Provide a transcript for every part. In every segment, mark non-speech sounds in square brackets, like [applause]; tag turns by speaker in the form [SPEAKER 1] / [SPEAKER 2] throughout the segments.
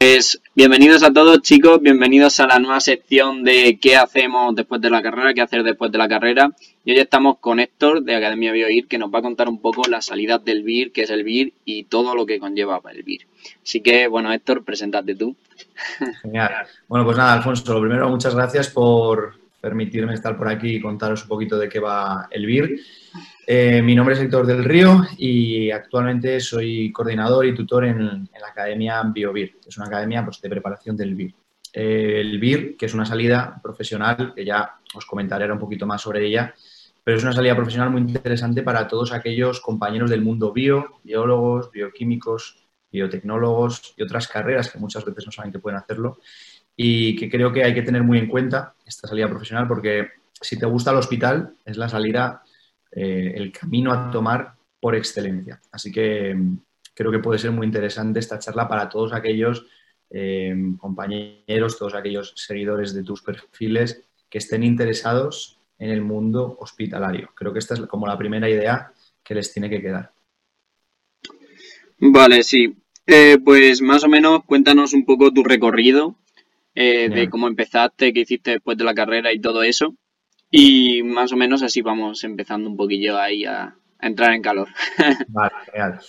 [SPEAKER 1] Pues bienvenidos a todos chicos, bienvenidos a la nueva sección de qué hacemos después de la carrera, qué hacer después de la carrera. Y hoy estamos con Héctor de Academia BioIR que nos va a contar un poco la salida del BIR, qué es el BIR y todo lo que conlleva el BIR. Así que bueno Héctor, preséntate tú. [laughs]
[SPEAKER 2] Genial. Bueno pues nada Alfonso, lo primero muchas gracias por permitirme estar por aquí y contaros un poquito de qué va el BIR. Eh, mi nombre es Héctor del Río y actualmente soy coordinador y tutor en, la Academia BioBIR. Es una academia pues, de preparación del BIR. Eh, el BIR, que es una salida profesional, que ya os comentaré un poquito más sobre ella, pero es una salida profesional muy interesante para todos aquellos compañeros del mundo bio, biólogos, bioquímicos, biotecnólogos y otras carreras que muchas veces no saben que pueden hacerlo y que creo que hay que tener muy en cuenta esta salida profesional porque si te gusta el hospital es la salida eh, el camino a tomar por excelencia. Así que mm, creo que puede ser muy interesante esta charla para todos aquellos eh, compañeros, todos aquellos seguidores de tus perfiles que estén interesados en el mundo hospitalario. Creo que esta es como la primera idea que les tiene que quedar.
[SPEAKER 1] Vale, sí. Eh, pues más o menos cuéntanos un poco tu recorrido, de cómo empezaste, qué hiciste después de la carrera y todo eso. Y más o menos así vamos empezando un poquillo ahí a, entrar en calor. [laughs]
[SPEAKER 2] Vale, genial.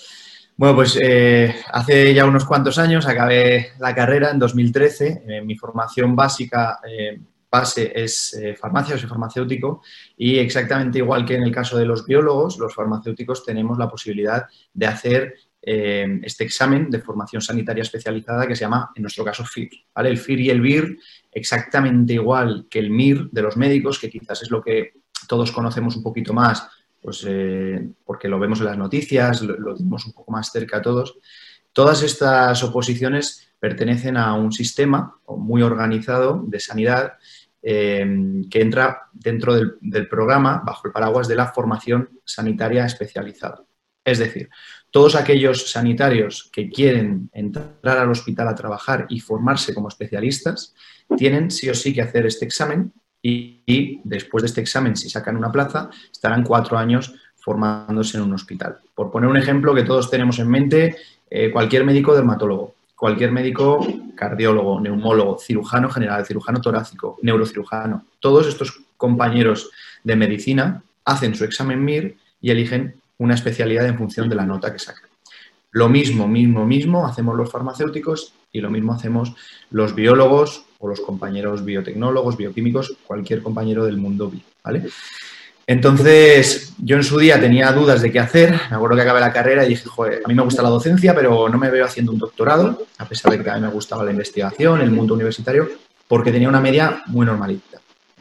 [SPEAKER 2] Bueno, pues eh, hace ya unos cuantos años acabé la carrera en 2013. Eh, mi formación básica, eh, base, es farmacia, soy farmacéutico y exactamente igual que en el caso de los biólogos, los farmacéuticos tenemos la posibilidad de hacer este examen de formación sanitaria especializada que se llama, en nuestro caso, FIR. El FIR y el BIR exactamente igual que el MIR de los médicos, que quizás es lo que todos conocemos un poquito más, pues eh, porque lo vemos en las noticias, lo, tenemos un poco más cerca a todos. Todas estas oposiciones pertenecen a un sistema muy organizado de sanidad eh, que entra dentro del programa bajo el paraguas de la formación sanitaria especializada. Es decir, todos aquellos sanitarios que quieren entrar al hospital a trabajar y formarse como especialistas tienen sí o sí que hacer este examen y, después de este examen, si sacan una plaza, estarán cuatro años formándose en un hospital. Por poner un ejemplo que todos tenemos en mente, eh, cualquier médico dermatólogo, cualquier médico cardiólogo, neumólogo, cirujano general, cirujano torácico, neurocirujano, todos estos compañeros de medicina hacen su examen MIR y eligen una especialidad en función de la nota que sacan. Lo mismo, mismo, mismo hacemos los farmacéuticos y lo mismo hacemos los biólogos o los compañeros biotecnólogos, bioquímicos, cualquier compañero del mundo bio, ¿vale? Entonces, yo en su día tenía dudas de qué hacer. Me acuerdo que acabé la carrera y dije, joder, a mí me gusta la docencia, pero no me veo haciendo un doctorado, a pesar de que a mí me gustaba la investigación, el mundo universitario, porque tenía una media muy normalita.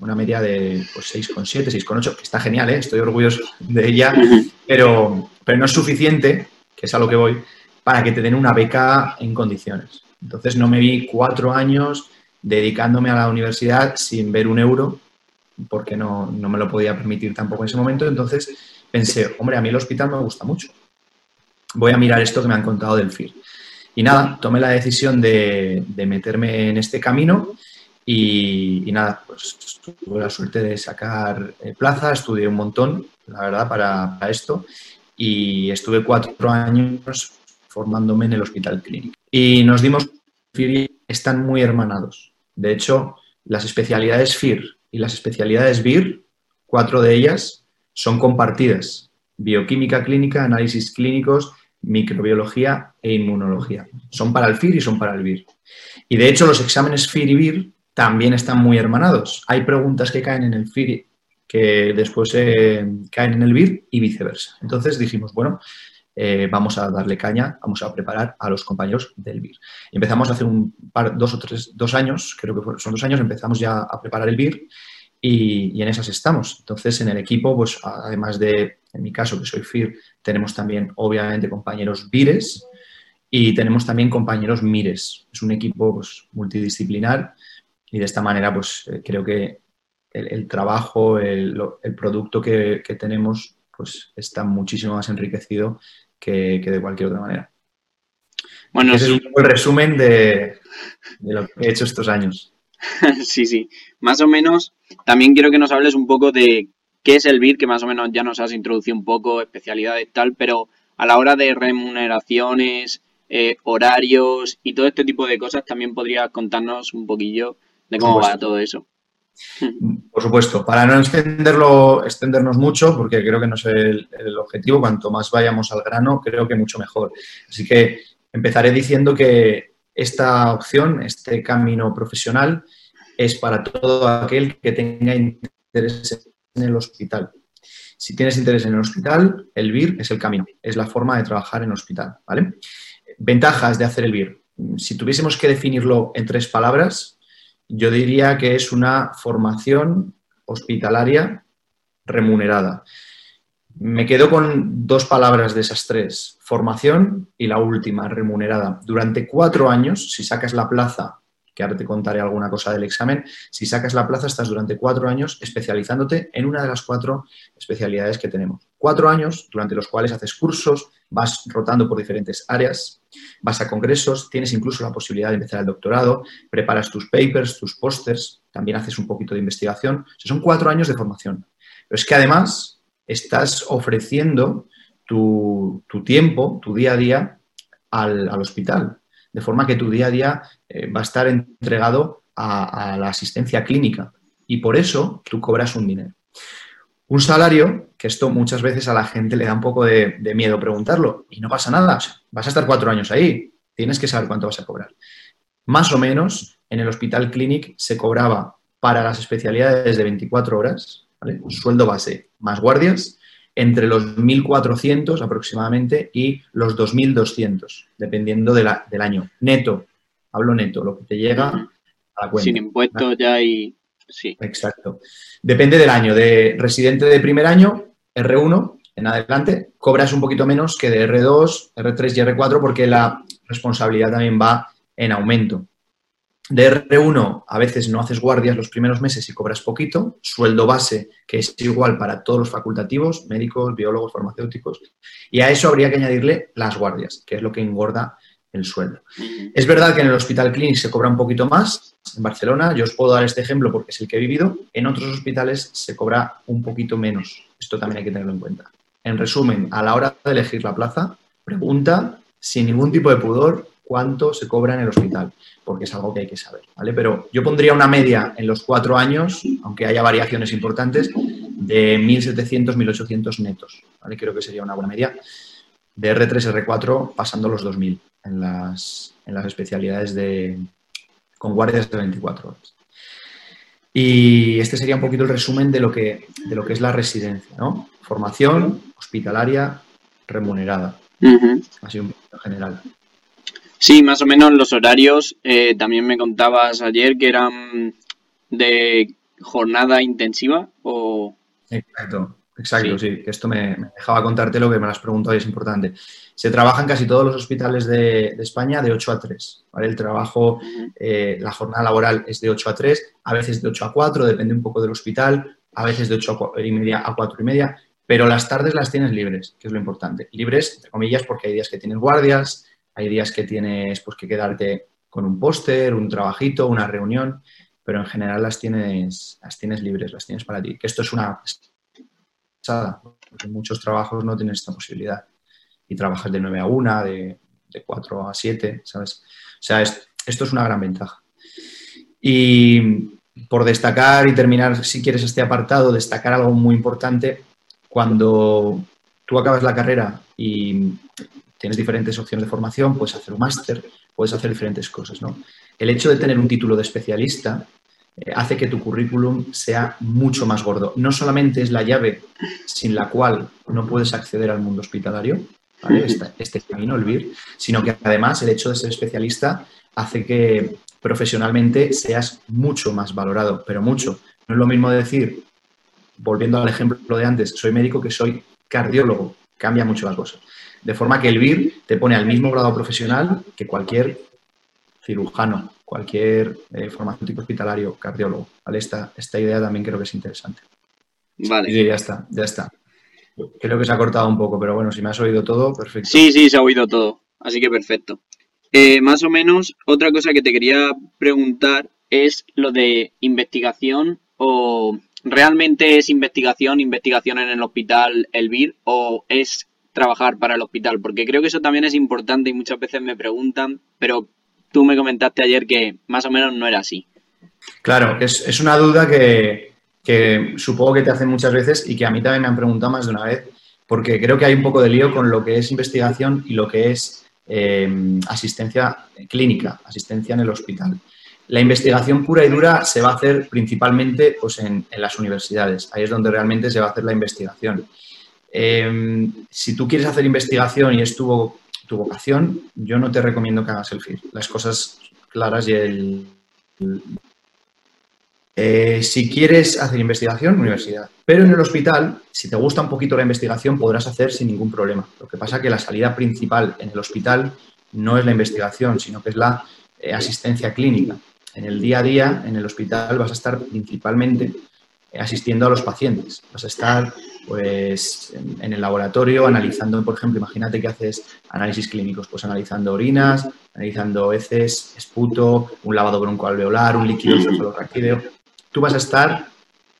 [SPEAKER 2] Una media de pues, 6,7, 6,8, que está genial, ¿eh? estoy orgulloso de ella, [laughs] pero, pero no es suficiente, que es a lo que voy, para que te den una beca en condiciones. Entonces no me vi cuatro años dedicándome a la universidad sin ver un euro, porque no, me lo podía permitir tampoco en ese momento. Entonces pensé, hombre, a mí el hospital me gusta mucho. Voy a mirar esto que me han contado del FIR. Y nada, tomé la decisión de, meterme en este camino y, nada, pues tuve la suerte de sacar eh, plaza, estudié un montón, la verdad, para, esto y estuve cuatro años formándome en el hospital clínico. Y nos dimos que están muy hermanados. De hecho, las especialidades FIR y las especialidades BIR, cuatro de ellas, son compartidas. Bioquímica clínica, análisis clínicos, microbiología e inmunología. Son para el FIR y son para el BIR. Y de hecho, los exámenes FIR y BIR también están muy hermanados. Hay preguntas que caen en el FIR que después eh, caen en el BIR y viceversa. Entonces dijimos, bueno, eh, vamos a darle caña, vamos a preparar a los compañeros del BIR. Empezamos hace un par, dos o tres, dos años, creo que son dos años, empezamos ya a preparar el BIR y, en esas estamos. Entonces, en el equipo, pues además de, en mi caso, que soy FIR, tenemos también, obviamente, compañeros BIRES y tenemos también compañeros MIRES. Es un equipo pues, multidisciplinar y de esta manera, pues eh, creo que el, trabajo, el, producto que, que tenemos, pues está muchísimo más enriquecido que, de cualquier otra manera. Bueno, Ese es un el resumen de, lo que he hecho estos años. [laughs]
[SPEAKER 1] sí, sí. Más o menos, también quiero que nos hables un poco de qué es el BIR, que más o menos ya nos has introducido un poco, especialidades tal, pero a la hora de remuneraciones, eh, horarios y todo este tipo de cosas, también podrías contarnos un poquillo de cómo va todo eso. [laughs]
[SPEAKER 2] Por supuesto, para no extenderlo, extendernos mucho, porque creo que no es el, objetivo, cuanto más vayamos al grano, creo que mucho mejor. Así que empezaré diciendo que esta opción, este camino profesional, es para todo aquel que tenga interés en el hospital. Si tienes interés en el hospital, el BIR es el camino, es la forma de trabajar en el hospital, ¿vale? Ventajas de hacer el BIR. Si tuviésemos que definirlo en tres palabras, yo diría que es una formación hospitalaria remunerada. Me quedo con dos palabras de esas tres, formación y la última, remunerada. Durante cuatro años, si sacas la plaza que ahora te contaré alguna cosa del examen, si sacas la plaza estás durante cuatro años especializándote en una de las cuatro especialidades que tenemos. Cuatro años durante los cuales haces cursos, vas rotando por diferentes áreas, vas a congresos, tienes incluso la posibilidad de empezar el doctorado, preparas tus papers, tus pósters, también haces un poquito de investigación. son cuatro años de formación. Pero es que además estás ofreciendo tu, tiempo, tu día a día al, al hospital de forma que tu día a día eh, va a estar entregado a, la asistencia clínica y por eso tú cobras un dinero. Un salario, que esto muchas veces a la gente le da un poco de, miedo preguntarlo y no pasa nada, vas a estar cuatro años ahí, tienes que saber cuánto vas a cobrar. Más o menos en el Hospital Clinic se cobraba para las especialidades de 24 horas, un sueldo base más guardias, entre los 1.400 aproximadamente y los 2.200, dependiendo del año. Neto, hablo neto, lo que te llega a la cuenta.
[SPEAKER 1] Sin impuestos ya y... Sí.
[SPEAKER 2] Exacto. Depende del año. De residente de primer año, R1 en adelante, cobras un poquito menos que de R2, R3 y R4 porque la responsabilidad también va en aumento. De R1 a veces no haces guardias los primeros meses y cobras poquito, sueldo base que es igual para todos los facultativos, médicos, biólogos, farmacéuticos, y a eso habría que añadirle las guardias, que es lo que engorda el sueldo. Es verdad que en el Hospital Clinic se cobra un poquito más, en Barcelona, yo os puedo dar este ejemplo porque es el que he vivido, en otros hospitales se cobra un poquito menos, esto también hay que tenerlo en cuenta. En resumen, a la hora de elegir la plaza, pregunta sin ningún tipo de pudor cuánto se cobra en el hospital, porque es algo que hay que saber, ¿vale? Pero yo pondría una media en los cuatro años, aunque haya variaciones importantes, de 1.700, 1.800 netos, ¿vale? Creo que sería una buena media. De R3, R4, pasando los 2.000 en las, en las especialidades de, con guardias de 24 horas. Y este sería un poquito el resumen de lo que, de lo que es la residencia, ¿no? Formación hospitalaria remunerada. Así un poquito general.
[SPEAKER 1] Sí, más o menos los horarios. Eh, también me contabas ayer que eran de jornada intensiva o...
[SPEAKER 2] Exacto, exacto, sí. esto me, dejaba contarte lo que me lo has preguntado y es importante. Se trabaja en casi todos los hospitales de, España de 8 a 3. ¿vale? El trabajo, eh, la jornada laboral es de 8 a 3, a veces de 8 a 4, depende un poco del hospital, a veces de 8 y media a 4 y media, pero las tardes las tienes libres, que es lo importante. Libres, entre comillas, porque hay días que tienes guardias, hay días que tienes pues, que quedarte con un póster, un trabajito, una reunión, pero en general las tienes, las tienes libres, las tienes para ti. Que esto es una porque muchos trabajos no tienes esta posibilidad. Y trabajas de 9 a 1, de, de 4 a 7, ¿sabes? O sea, esto es una gran ventaja. Y por destacar y terminar, si quieres, este apartado, destacar algo muy importante, cuando tú acabas la carrera y tienes diferentes opciones de formación, puedes hacer un máster, puedes hacer diferentes cosas. ¿no? El hecho de tener un título de especialista eh, hace que tu currículum sea mucho más gordo. No solamente es la llave sin la cual no puedes acceder al mundo hospitalario, este, este, camino, el VIR, sino que además el hecho de ser especialista hace que profesionalmente seas mucho más valorado, pero mucho. No es lo mismo decir, volviendo al ejemplo de antes, soy médico que soy cardiólogo, cambia mucho la cosa. De forma que el BIR te pone al mismo grado profesional que cualquier cirujano, cualquier eh, farmacéutico hospitalario, cardiólogo. Esta, esta idea también creo que es interesante.
[SPEAKER 1] Vale.
[SPEAKER 2] Y ya está, ya está. Creo que se ha cortado un poco, pero bueno, si me has oído todo, perfecto.
[SPEAKER 1] Sí, sí, se ha oído todo. Así que perfecto. Eh, más o menos, otra cosa que te quería preguntar es lo de investigación o realmente es investigación, investigación en el hospital, el BIR, o es trabajar para el hospital? Porque creo que eso también es importante y muchas veces me preguntan, pero tú me comentaste ayer que más o menos no era así.
[SPEAKER 2] Claro, es, es una duda que, que supongo que te hacen muchas veces y que a mí también me han preguntado más de una vez, porque creo que hay un poco de lío con lo que es investigación y lo que es eh, asistencia clínica, asistencia en el hospital. La investigación pura y dura se va a hacer principalmente pues, en, las universidades. Ahí es donde realmente se va a hacer la investigación. Eh, si tú quieres hacer investigación y es tu, vocación, yo no te recomiendo que hagas el FIR. Las cosas claras y el, eh, si quieres hacer investigación, universidad. Pero en el hospital, si te gusta un poquito la investigación, podrás hacer sin ningún problema. Lo que pasa es que la salida principal en el hospital no es la investigación, sino que es la eh, asistencia clínica. En el día a día, en el hospital, vas a estar principalmente asistiendo a los pacientes. Vas a estar pues, en, el laboratorio analizando, por ejemplo, imagínate que haces análisis clínicos, pues analizando orinas, analizando heces, esputo, un lavado broncoalveolar, un líquido cefalorraquídeo. Tú vas a estar,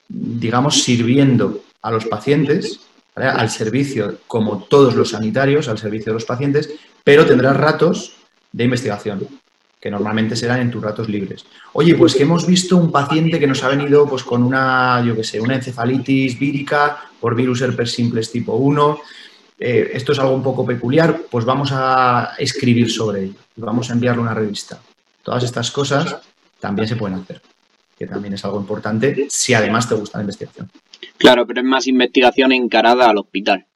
[SPEAKER 2] digamos, sirviendo a los pacientes, al servicio, como todos los sanitarios, al servicio de los pacientes, pero tendrás ratos de investigación, que normalmente serán en tus ratos libres. Oye, pues que hemos visto un paciente que nos ha venido pues, con una, yo qué sé, una encefalitis vírica por virus herpes simples tipo 1. Eh, esto es algo un poco peculiar, pues vamos a escribir sobre ello y vamos a enviarle una revista. Todas estas cosas también se pueden hacer que también es algo importante si además te gusta la investigación.
[SPEAKER 1] Claro, pero es más investigación encarada al hospital.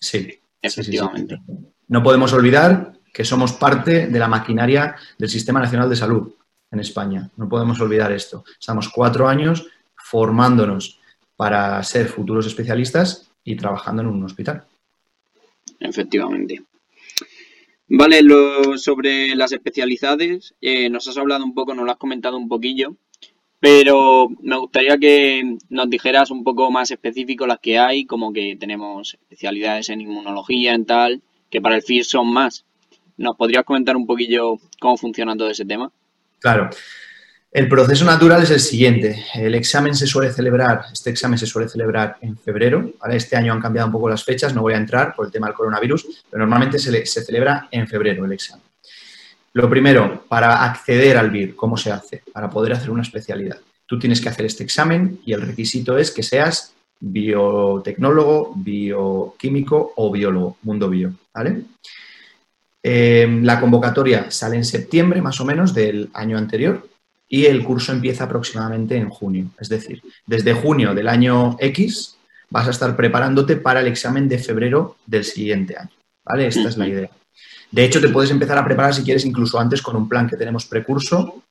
[SPEAKER 2] Sí, efectivamente. no podemos olvidar que somos parte de la maquinaria del Sistema Nacional de Salud en España. No podemos olvidar esto. Estamos cuatro años formándonos para ser futuros especialistas y trabajando en un hospital.
[SPEAKER 1] Efectivamente. Vale, lo, sobre las especialidades, eh, nos has hablado un poco, nos lo has comentado un poquillo, pero me gustaría que nos dijeras un poco más específico las que hay, como que tenemos especialidades en inmunología, en tal, que para el FIR son más. ¿Nos podrías comentar un poquillo cómo funciona todo ese tema?
[SPEAKER 2] Claro. El proceso natural es el siguiente. El examen se suele celebrar, este examen se suele celebrar en febrero. Ahora este año han cambiado un poco las fechas, no voy a entrar por el tema del coronavirus, pero normalmente se, se celebra en febrero el examen. Lo primero, para acceder al BIR, ¿cómo se hace? Para poder hacer una especialidad. Tú tienes que hacer este examen y el requisito es que seas biotecnólogo, bioquímico o biólogo, mundo bio, ¿vale? Em, la convocatoria sale en septiembre, más o menos, del año anterior y el curso empieza aproximadamente en junio. Es decir, desde junio del año X vas a estar preparándote para el examen de febrero del siguiente año, ¿vale? Esta es la idea. De hecho, te puedes empezar a preparar si quieres incluso antes con un plan que tenemos precurso.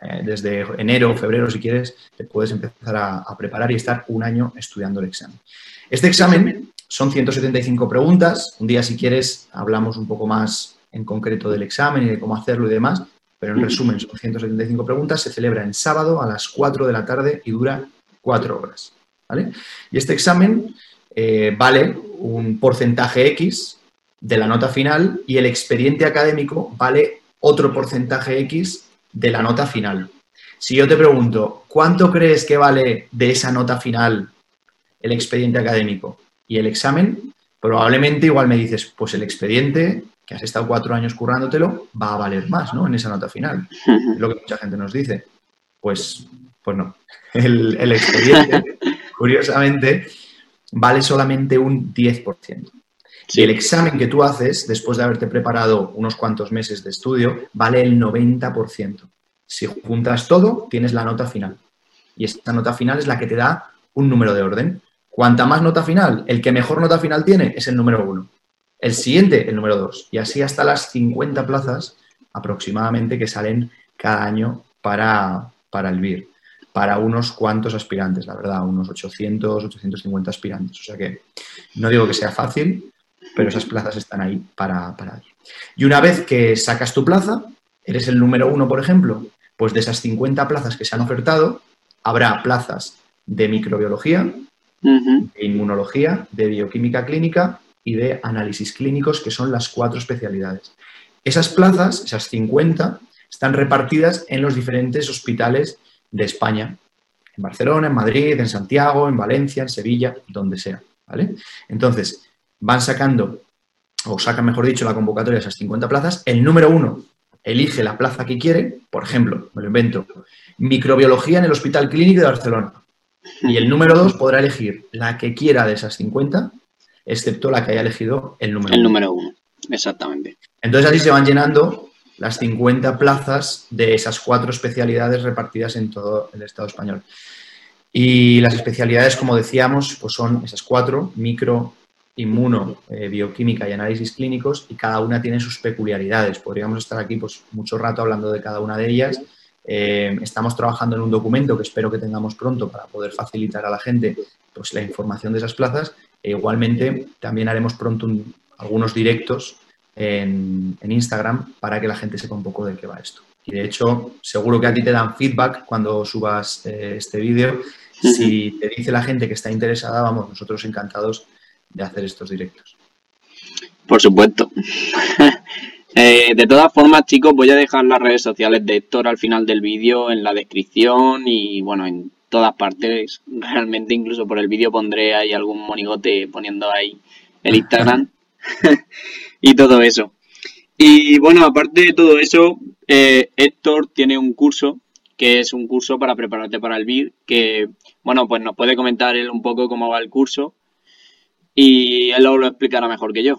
[SPEAKER 2] Eh, desde enero o febrero, si quieres, te puedes empezar a, preparar y estar un año estudiando el examen. Este examen son 175 preguntas. Un día, si quieres, hablamos un poco más en concreto del examen y de cómo hacerlo y demás. Pero en resumen, son 175 preguntas. Se celebra en sábado a las 4 de la tarde y dura 4 horas. Y este examen eh, vale un porcentaje X de la nota final y el expediente académico vale otro porcentaje X de la nota final. Si yo te pregunto, ¿cuánto crees que vale de esa nota final el expediente académico y el examen? Probablemente igual me dices, pues el expediente, que has estado cuatro años currándotelo, va a valer más, ¿no? En esa nota final. Es lo que mucha gente nos dice. Pues, pues no. El, el expediente, [laughs] curiosamente, vale solamente un 10%. Y el examen que tú haces, después de haberte preparado unos cuantos meses de estudio, vale el 90%. Si juntas todo, tienes la nota final. Y esta nota final es la que te da un número de orden. Cuanta más nota final, el que mejor nota final tiene es el número uno. El siguiente, el número dos. Y así hasta las 50 plazas aproximadamente que salen cada año para, para el BIR. Para unos cuantos aspirantes, la verdad, unos 800, 850 aspirantes. O sea que no digo que sea fácil, pero esas plazas están ahí para, para Y una vez que sacas tu plaza, eres el número uno, por ejemplo, pues de esas 50 plazas que se han ofertado, habrá plazas de microbiología, de inmunología, de bioquímica clínica y de análisis clínicos, que son las cuatro especialidades. Esas plazas, esas 50, están repartidas en los diferentes hospitales de España, en Barcelona, en Madrid, en Santiago, en Valencia, en Sevilla, donde sea. ¿vale? Entonces, van sacando o sacan, mejor dicho, la convocatoria de esas 50 plazas, el número uno elige la plaza que quiere, por ejemplo, me lo invento, microbiología en el Hospital Clínico de Barcelona. Y el número dos podrá elegir la que quiera de esas 50, excepto la que haya elegido el número
[SPEAKER 1] El número uno, exactamente.
[SPEAKER 2] Entonces así se van llenando las 50 plazas de esas cuatro especialidades repartidas en todo el Estado español. Y las especialidades, como decíamos, pues son esas cuatro, micro, inmuno, eh, bioquímica y análisis clínicos, y cada una tiene sus peculiaridades. Podríamos estar aquí pues, mucho rato hablando de cada una de ellas. Eh, estamos trabajando en un documento que espero que tengamos pronto para poder facilitar a la gente pues, la información de esas plazas. E igualmente, también haremos pronto algunos directos en, Instagram para que la gente sepa un poco de qué va esto. Y de hecho, seguro que a ti te dan feedback cuando subas eh, este vídeo. Si te dice la gente que está interesada, vamos, nosotros encantados de hacer estos directos.
[SPEAKER 1] Por supuesto. [laughs] Eh, de todas formas, chicos, voy a dejar las redes sociales de Héctor al final del vídeo, en la descripción y bueno, en todas partes. Realmente, incluso por el vídeo pondré ahí algún monigote poniendo ahí el Instagram [laughs] y todo eso. Y bueno, aparte de todo eso, eh, Héctor tiene un curso que es un curso para prepararte para el BIR, que bueno, pues nos puede comentar él un poco cómo va el curso y él lo explicará mejor que yo.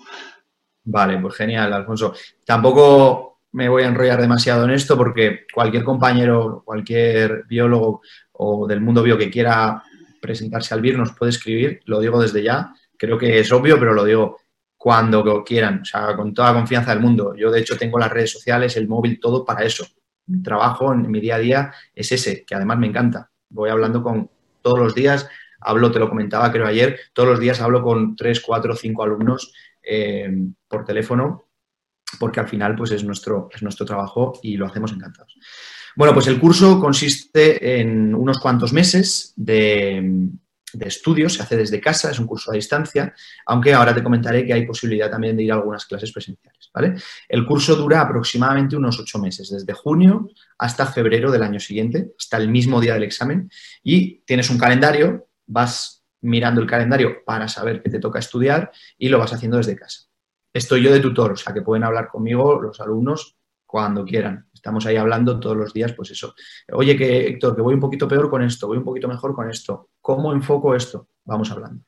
[SPEAKER 2] Vale, pues genial, Alfonso. Tampoco me voy a enrollar demasiado en esto porque cualquier compañero, cualquier biólogo o del mundo bio que quiera presentarse al BIR nos puede escribir, lo digo desde ya, creo que es obvio, pero lo digo cuando quieran, o sea, con toda confianza del mundo. Yo, de hecho, tengo las redes sociales, el móvil, todo para eso. Mi trabajo en mi día a día es ese, que además me encanta. Voy hablando con todos los días, hablo, te lo comentaba creo ayer, todos los días hablo con tres, cuatro, cinco alumnos eh, por teléfono, porque al final pues es nuestro, es nuestro trabajo y lo hacemos encantados. Bueno, pues el curso consiste en unos cuantos meses de, de estudios, se hace desde casa, es un curso a distancia, aunque ahora te comentaré que hay posibilidad también de ir a algunas clases presenciales. ¿vale? El curso dura aproximadamente unos ocho meses, desde junio hasta febrero del año siguiente, hasta el mismo día del examen, y tienes un calendario vas mirando el calendario para saber qué te toca estudiar y lo vas haciendo desde casa. Estoy yo de tutor, o sea que pueden hablar conmigo los alumnos cuando quieran. Estamos ahí hablando todos los días, pues eso. Oye, que Héctor, que voy un poquito peor con esto, voy un poquito mejor con esto. ¿Cómo enfoco esto? Vamos hablando.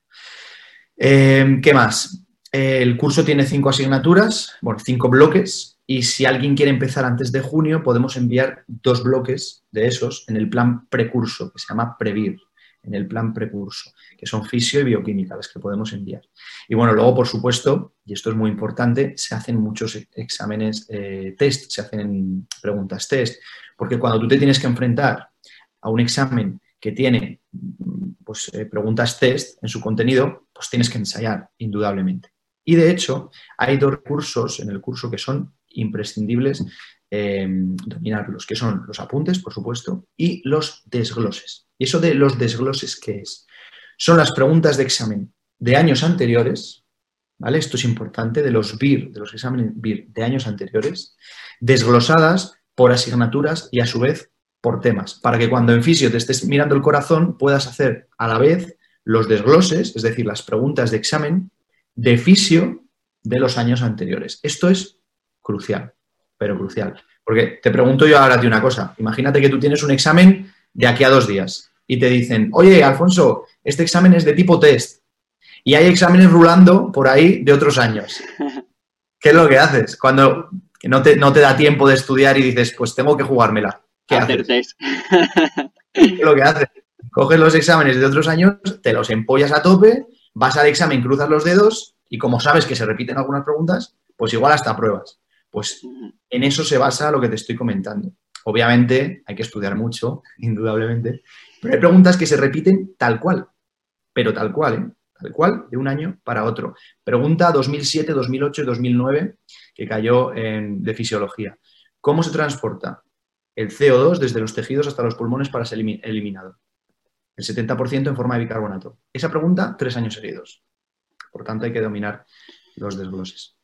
[SPEAKER 2] Eh, ¿Qué más? el curso tiene cinco asignaturas, bueno, cinco bloques, y si alguien quiere empezar antes de junio, podemos enviar dos bloques de esos en el plan precurso, que se llama Previr en el plan precurso, que son fisio y bioquímica, las que podemos enviar. Y bueno, luego, por supuesto, y esto es muy importante, se hacen muchos exámenes eh, test, se hacen preguntas test, porque cuando tú te tienes que enfrentar a un examen que tiene pues, eh, preguntas test en su contenido, pues tienes que ensayar, indudablemente. Y de hecho, hay dos cursos en el curso que son imprescindibles eh, dominarlos, que son los apuntes, por supuesto, y los desgloses. ¿Y eso de los desgloses qué es? Son las preguntas de examen de años anteriores, ¿vale? Esto es importante, de los BIR, de los exámenes BIR de años anteriores, desglosadas por asignaturas y a su vez por temas, para que cuando en fisio te estés mirando el corazón puedas hacer a la vez los desgloses, es decir, las preguntas de examen de fisio de los años anteriores. Esto es crucial, pero crucial. Porque te pregunto yo ahora a ti una cosa. Imagínate que tú tienes un examen de aquí a dos días y te dicen, oye, Alfonso, este examen es de tipo test y hay exámenes rulando por ahí de otros años. [laughs] ¿Qué es lo que haces? Cuando no te, no te da tiempo de estudiar y dices, pues tengo que jugármela. ¿Qué haces? ¿Qué es lo que haces? Coges los exámenes de otros años, te los empollas a tope, vas al examen, cruzas los dedos y como sabes que se repiten algunas preguntas, pues igual hasta pruebas. Pues en eso se basa lo que te estoy comentando. Obviamente hay que estudiar mucho, [laughs] indudablemente, pero hay preguntas que se repiten tal cual, pero tal cual, ¿eh? tal cual, de un año para otro. Pregunta 2007, 2008 y 2009 que cayó en, de fisiología. ¿Cómo se transporta el CO2 desde los tejidos hasta los pulmones para ser eliminado? El 70% en forma de bicarbonato. Esa pregunta, tres años seguidos. Por tanto, hay que dominar los desgloses.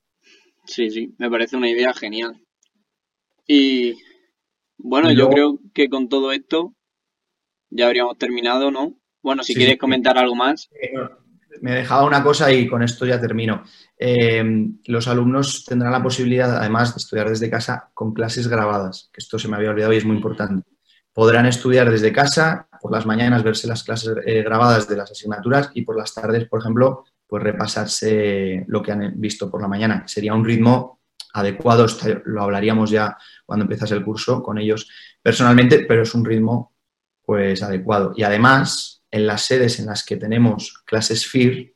[SPEAKER 1] Sí, sí, me parece una idea genial. Y bueno, yo creo que con todo esto ya habríamos terminado, ¿no? Bueno, si quieres comentar algo más.
[SPEAKER 2] Eh, me dejaba una cosa y con esto ya termino. Eh, los alumnos tendrán la posibilidad, además, de estudiar desde casa con clases grabadas, que esto se me había olvidado y es muy importante. Podrán estudiar desde casa, por las mañanas verse las clases eh, grabadas de las asignaturas y por las tardes, por ejemplo, pues repasarse lo que han visto por la mañana. Sería un ritmo adecuado, lo hablaríamos ya cuando empezase el curso con ellos personalmente, pero es un ritmo pues adecuado. Y además, en las sedes en las que tenemos clases FIR,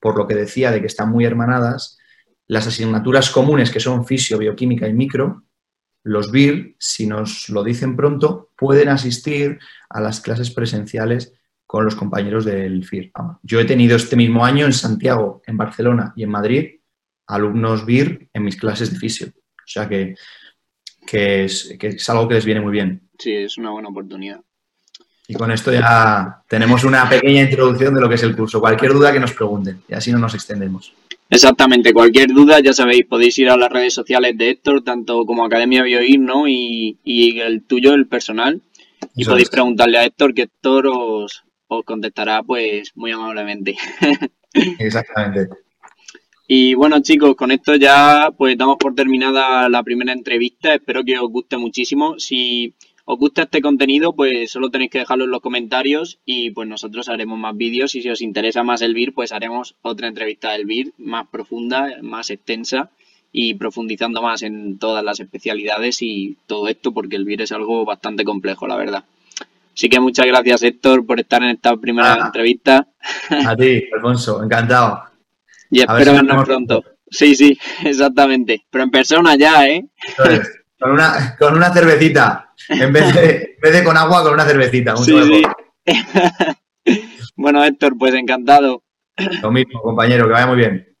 [SPEAKER 2] por lo que decía de que están muy hermanadas, las asignaturas comunes que son fisio, bioquímica y micro, los BIR, si nos lo dicen pronto, pueden asistir a las clases presenciales con los compañeros del FIR. Yo he tenido este mismo año en Santiago, en Barcelona y en Madrid alumnos BIR en mis clases de fisio. O sea que, es, que es algo que les viene muy bien.
[SPEAKER 1] Sí, es una buena oportunidad.
[SPEAKER 2] Y con esto ya tenemos una pequeña introducción de lo que es el curso. Cualquier duda que nos pregunten y así no nos extendemos.
[SPEAKER 1] Exactamente, cualquier duda, ya sabéis, podéis ir a las redes sociales de Héctor, tanto como Academia Bioir, ¿no? Y, el tuyo, el personal. Y podéis preguntarle a Héctor, que Héctor os, os contestará pues muy amablemente. [laughs]
[SPEAKER 2] Exactamente.
[SPEAKER 1] Y bueno chicos, con esto ya pues damos por terminada la primera entrevista. Espero que os guste muchísimo. Si os gusta este contenido, pues solo tenéis que dejarlo en los comentarios y pues nosotros haremos más vídeos y si os interesa más el BIR, pues haremos otra entrevista del BIR más profunda, más extensa y profundizando más en todas las especialidades y todo esto porque el BIR es algo bastante complejo, la verdad. Así que muchas gracias Héctor por estar en esta primera ah. entrevista.
[SPEAKER 2] A ti, Alfonso, encantado.
[SPEAKER 1] Y espero vernos pronto. Sí, sí, [laughs] exactamente. Pero en persona ya, ¿eh?
[SPEAKER 2] Con una, con una cervecita. En vez, de, con agua, con una cervecita. sí,
[SPEAKER 1] sí. [laughs] bueno, Héctor, pues encantado.
[SPEAKER 2] Lo mismo, compañero, que vaya muy bien.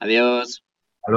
[SPEAKER 1] Adiós.